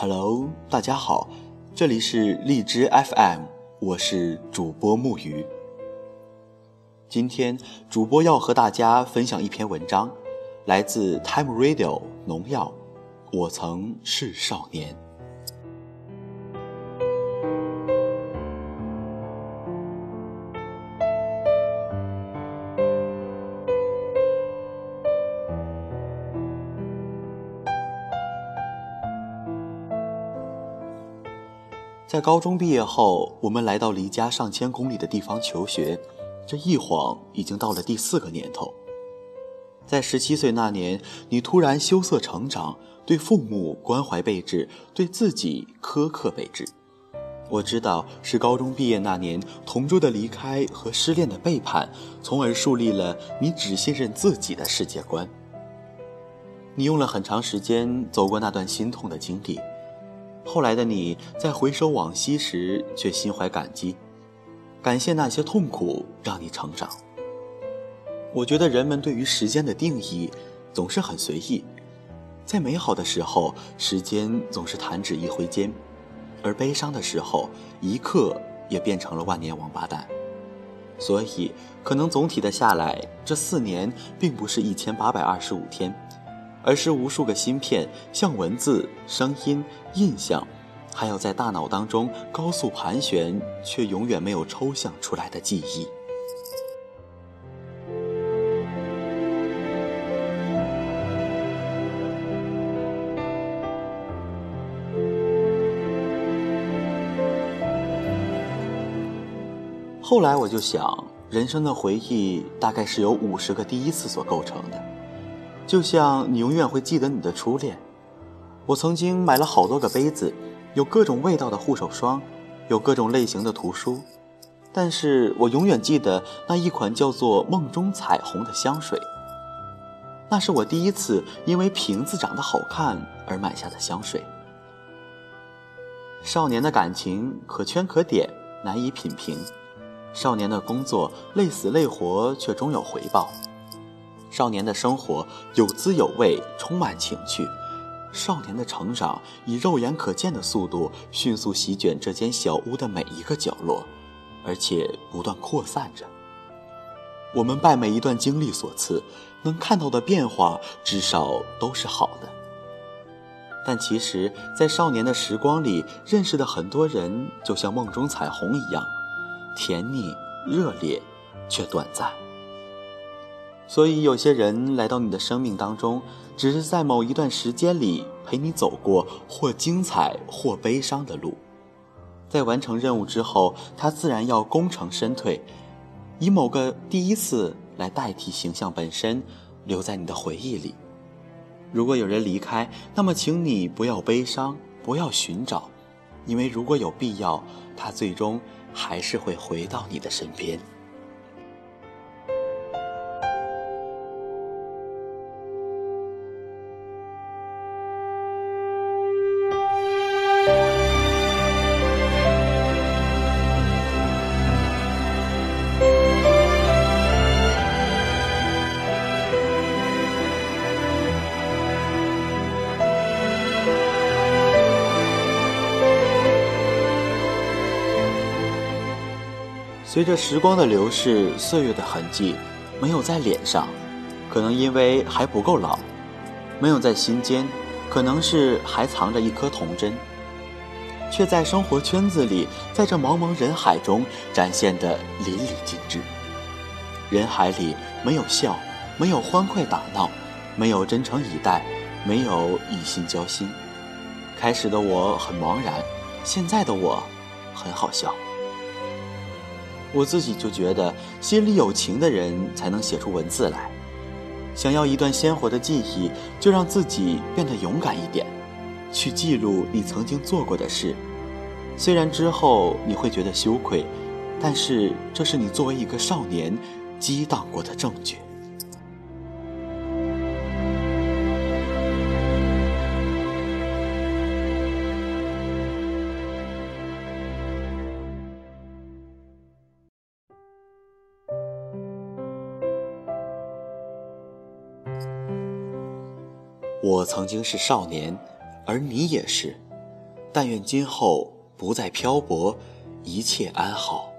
Hello，大家好，这里是荔枝 FM，我是主播木鱼。今天主播要和大家分享一篇文章，来自 Time Radio 农药。我曾是少年。在高中毕业后，我们来到离家上千公里的地方求学，这一晃已经到了第四个年头。在十七岁那年，你突然羞涩成长，对父母关怀备至，对自己苛刻备至。我知道是高中毕业那年，同桌的离开和失恋的背叛，从而树立了你只信任自己的世界观。你用了很长时间走过那段心痛的经历。后来的你在回首往昔时，却心怀感激，感谢那些痛苦让你成长。我觉得人们对于时间的定义总是很随意，在美好的时候，时间总是弹指一挥间；而悲伤的时候，一刻也变成了万年王八蛋。所以，可能总体的下来，这四年并不是一千八百二十五天。而是无数个芯片，像文字、声音、印象，还有在大脑当中高速盘旋却永远没有抽象出来的记忆。后来我就想，人生的回忆大概是由五十个第一次所构成的。就像你永远会记得你的初恋，我曾经买了好多个杯子，有各种味道的护手霜，有各种类型的图书，但是我永远记得那一款叫做“梦中彩虹”的香水。那是我第一次因为瓶子长得好看而买下的香水。少年的感情可圈可点，难以品评；少年的工作累死累活，却终有回报。少年的生活有滋有味，充满情趣；少年的成长以肉眼可见的速度迅速席卷这间小屋的每一个角落，而且不断扩散着。我们拜每一段经历所赐，能看到的变化至少都是好的。但其实，在少年的时光里认识的很多人，就像梦中彩虹一样，甜蜜、热烈，却短暂。所以，有些人来到你的生命当中，只是在某一段时间里陪你走过或精彩或悲伤的路。在完成任务之后，他自然要功成身退，以某个第一次来代替形象本身，留在你的回忆里。如果有人离开，那么请你不要悲伤，不要寻找，因为如果有必要，他最终还是会回到你的身边。随着时光的流逝，岁月的痕迹没有在脸上，可能因为还不够老；没有在心间，可能是还藏着一颗童真，却在生活圈子里，在这茫茫人海中展现的淋漓尽致。人海里没有笑，没有欢快打闹，没有真诚以待，没有以心交心。开始的我很茫然，现在的我很好笑。我自己就觉得，心里有情的人才能写出文字来。想要一段鲜活的记忆，就让自己变得勇敢一点，去记录你曾经做过的事。虽然之后你会觉得羞愧，但是这是你作为一个少年激荡过的证据。我曾经是少年，而你也是。但愿今后不再漂泊，一切安好。